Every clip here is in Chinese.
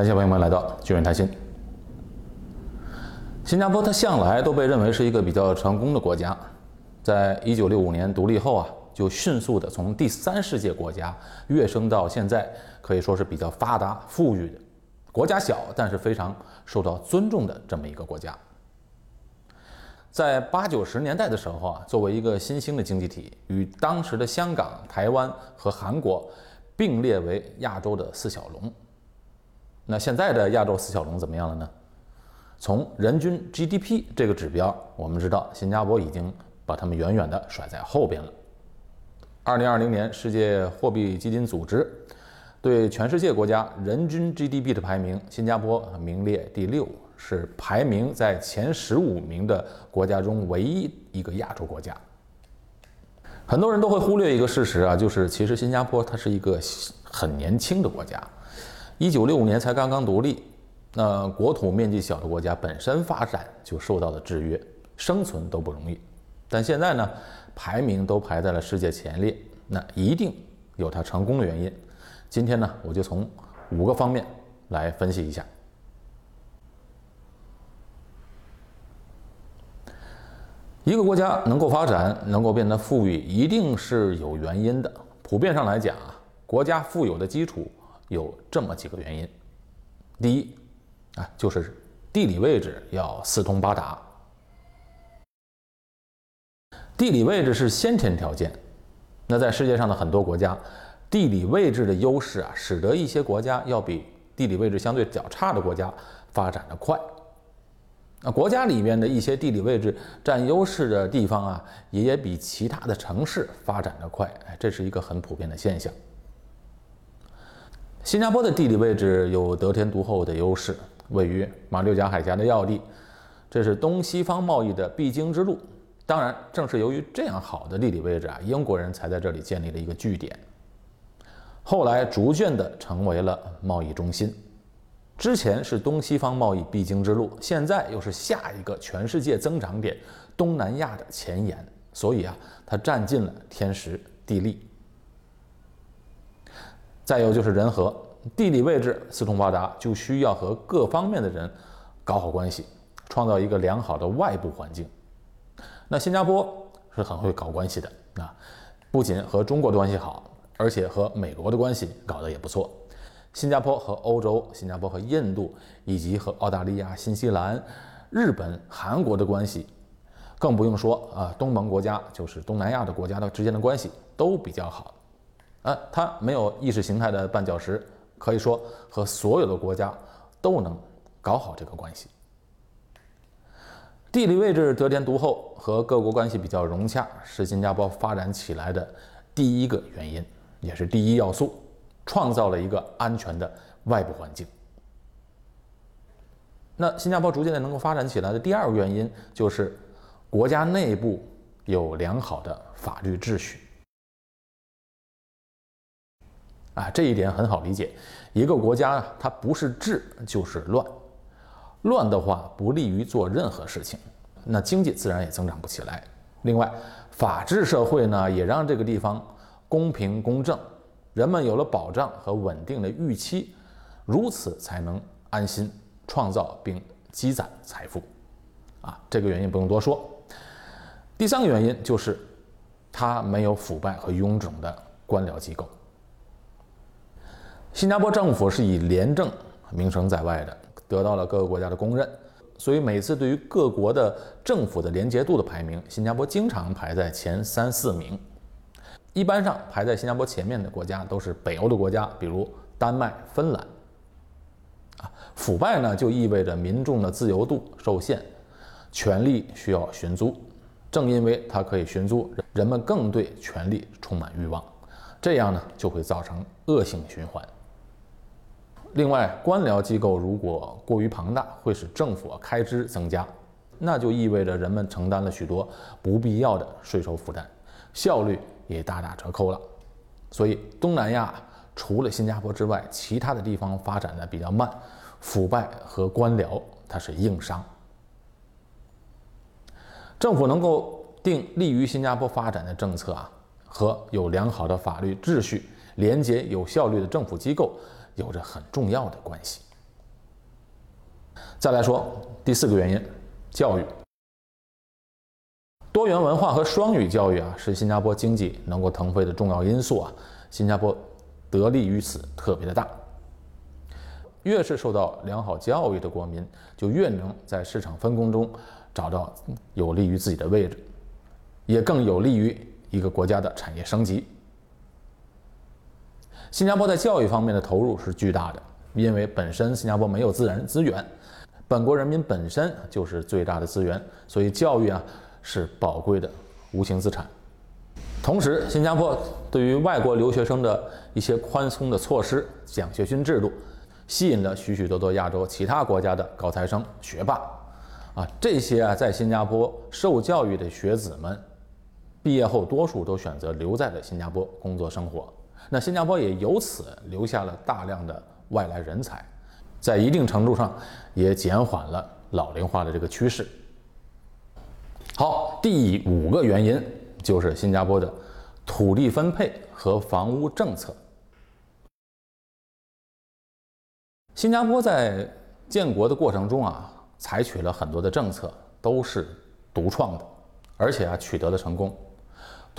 感谢朋友们来到巨人谈心。新加坡它向来都被认为是一个比较成功的国家，在一九六五年独立后啊，就迅速的从第三世界国家跃升到现在可以说是比较发达富裕的国家小，但是非常受到尊重的这么一个国家。在八九十年代的时候啊，作为一个新兴的经济体，与当时的香港、台湾和韩国并列为亚洲的四小龙。那现在的亚洲四小龙怎么样了呢？从人均 GDP 这个指标，我们知道新加坡已经把他们远远地甩在后边了。二零二零年世界货币基金组织对全世界国家人均 GDP 的排名，新加坡名列第六。是排名在前十五名的国家中唯一一个亚洲国家。很多人都会忽略一个事实啊，就是其实新加坡它是一个很年轻的国家，一九六五年才刚刚独立。那国土面积小的国家本身发展就受到了制约，生存都不容易。但现在呢，排名都排在了世界前列，那一定有它成功的原因。今天呢，我就从五个方面来分析一下。一个国家能够发展，能够变得富裕，一定是有原因的。普遍上来讲啊，国家富有的基础有这么几个原因。第一，啊，就是地理位置要四通八达。地理位置是先天条件。那在世界上的很多国家，地理位置的优势啊，使得一些国家要比地理位置相对较差的国家发展的快。那国家里面的一些地理位置占优势的地方啊，也比其他的城市发展的快，哎，这是一个很普遍的现象。新加坡的地理位置有得天独厚的优势，位于马六甲海峡的要地，这是东西方贸易的必经之路。当然，正是由于这样好的地理位置啊，英国人才在这里建立了一个据点，后来逐渐的成为了贸易中心。之前是东西方贸易必经之路，现在又是下一个全世界增长点——东南亚的前沿，所以啊，它占尽了天时地利。再有就是人和，地理位置四通八达，就需要和各方面的人搞好关系，创造一个良好的外部环境。那新加坡是很会搞关系的啊，不仅和中国的关系好，而且和美国的关系搞得也不错。新加坡和欧洲、新加坡和印度，以及和澳大利亚、新西兰、日本、韩国的关系，更不用说啊，东盟国家就是东南亚的国家的之间的关系都比较好。啊，它没有意识形态的绊脚石，可以说和所有的国家都能搞好这个关系。地理位置得天独厚和各国关系比较融洽，是新加坡发展起来的第一个原因，也是第一要素。创造了一个安全的外部环境。那新加坡逐渐的能够发展起来的第二个原因，就是国家内部有良好的法律秩序。啊，这一点很好理解。一个国家啊它不是治就是乱，乱的话不利于做任何事情，那经济自然也增长不起来。另外，法治社会呢，也让这个地方公平公正。人们有了保障和稳定的预期，如此才能安心创造并积攒财富。啊，这个原因不用多说。第三个原因就是，它没有腐败和臃肿的官僚机构。新加坡政府是以廉政名声在外的，得到了各个国家的公认，所以每次对于各国的政府的廉洁度的排名，新加坡经常排在前三四名。一般上排在新加坡前面的国家都是北欧的国家，比如丹麦、芬兰。啊，腐败呢就意味着民众的自由度受限，权力需要寻租。正因为它可以寻租，人们更对权力充满欲望，这样呢就会造成恶性循环。另外，官僚机构如果过于庞大，会使政府开支增加，那就意味着人们承担了许多不必要的税收负担，效率。也大打折扣了，所以东南亚除了新加坡之外，其他的地方发展的比较慢，腐败和官僚它是硬伤。政府能够定利于新加坡发展的政策啊，和有良好的法律秩序、廉洁有效率的政府机构有着很重要的关系。再来说第四个原因，教育。多元文化和双语教育啊，是新加坡经济能够腾飞的重要因素啊。新加坡得利于此特别的大。越是受到良好教育的国民，就越能在市场分工中找到有利于自己的位置，也更有利于一个国家的产业升级。新加坡在教育方面的投入是巨大的，因为本身新加坡没有自然资源，本国人民本身就是最大的资源，所以教育啊是宝贵的无形资产。同时，新加坡对于外国留学生的一些宽松的措施、奖学金制度。吸引了许许多多亚洲其他国家的高材生、学霸，啊，这些啊在新加坡受教育的学子们，毕业后多数都选择留在了新加坡工作生活。那新加坡也由此留下了大量的外来人才，在一定程度上也减缓了老龄化的这个趋势。好，第五个原因就是新加坡的土地分配和房屋政策。新加坡在建国的过程中啊，采取了很多的政策，都是独创的，而且啊取得了成功。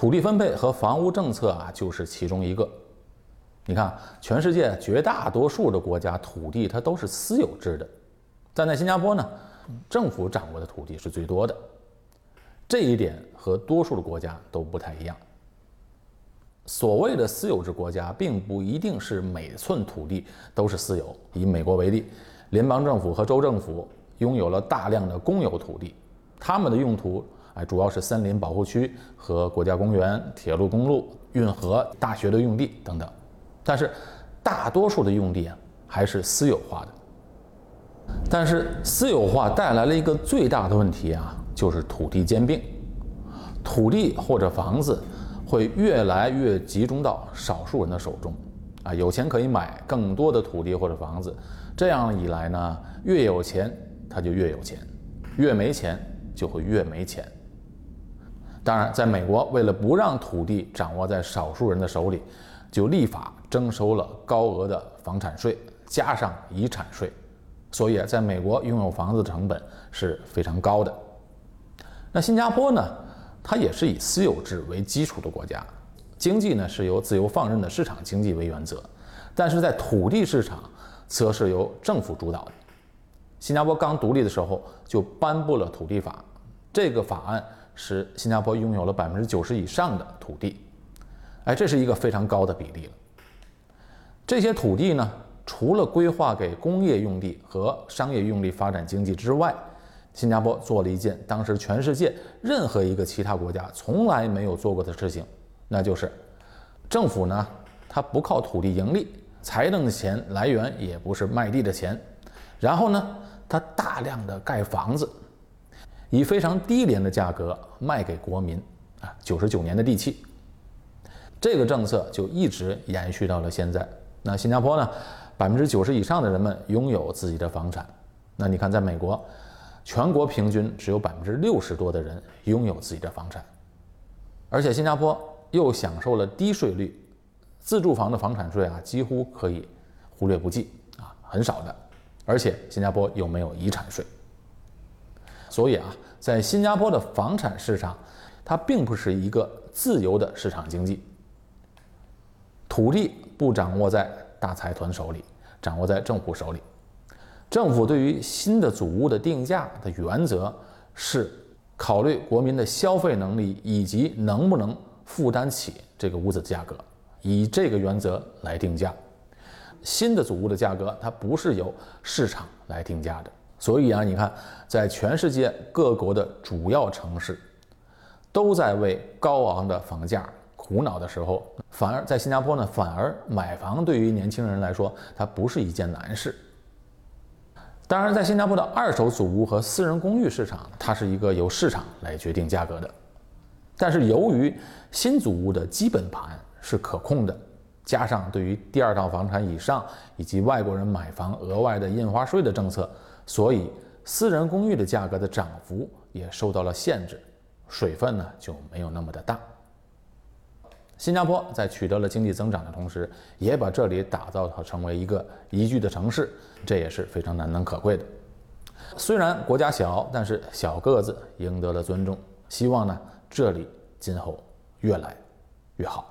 土地分配和房屋政策啊，就是其中一个。你看，全世界绝大多数的国家土地它都是私有制的，但在新加坡呢，政府掌握的土地是最多的。这一点和多数的国家都不太一样。所谓的私有制国家，并不一定是每寸土地都是私有。以美国为例，联邦政府和州政府拥有了大量的公有土地，他们的用途主要是森林保护区和国家公园、铁路、公路、运河、大学的用地等等。但是，大多数的用地啊，还是私有化的。但是，私有化带来了一个最大的问题啊，就是土地兼并，土地或者房子。会越来越集中到少数人的手中，啊，有钱可以买更多的土地或者房子，这样一来呢，越有钱他就越有钱，越没钱就会越没钱。当然，在美国，为了不让土地掌握在少数人的手里，就立法征收了高额的房产税，加上遗产税，所以在美国拥有房子的成本是非常高的。那新加坡呢？它也是以私有制为基础的国家，经济呢是由自由放任的市场经济为原则，但是在土地市场则是由政府主导的。新加坡刚独立的时候就颁布了土地法，这个法案使新加坡拥有了百分之九十以上的土地，哎，这是一个非常高的比例了。这些土地呢，除了规划给工业用地和商业用地发展经济之外，新加坡做了一件当时全世界任何一个其他国家从来没有做过的事情，那就是政府呢，它不靠土地盈利，财政的钱来源也不是卖地的钱，然后呢，它大量的盖房子，以非常低廉的价格卖给国民啊，九十九年的地契，这个政策就一直延续到了现在。那新加坡呢，百分之九十以上的人们拥有自己的房产，那你看在美国。全国平均只有百分之六十多的人拥有自己的房产，而且新加坡又享受了低税率，自住房的房产税啊几乎可以忽略不计啊，很少的。而且新加坡又没有遗产税，所以啊，在新加坡的房产市场，它并不是一个自由的市场经济。土地不掌握在大财团手里，掌握在政府手里。政府对于新的祖屋的定价的原则是考虑国民的消费能力以及能不能负担起这个屋子的价格，以这个原则来定价。新的祖屋的价格它不是由市场来定价的，所以啊，你看，在全世界各国的主要城市都在为高昂的房价苦恼的时候，反而在新加坡呢，反而买房对于年轻人来说，它不是一件难事。当然，在新加坡的二手祖屋和私人公寓市场，它是一个由市场来决定价格的。但是，由于新祖屋的基本盘是可控的，加上对于第二套房产以上以及外国人买房额外的印花税的政策，所以私人公寓的价格的涨幅也受到了限制，水分呢就没有那么的大。新加坡在取得了经济增长的同时，也把这里打造成为一个宜居的城市，这也是非常难能可贵的。虽然国家小，但是小个子赢得了尊重。希望呢，这里今后越来越好。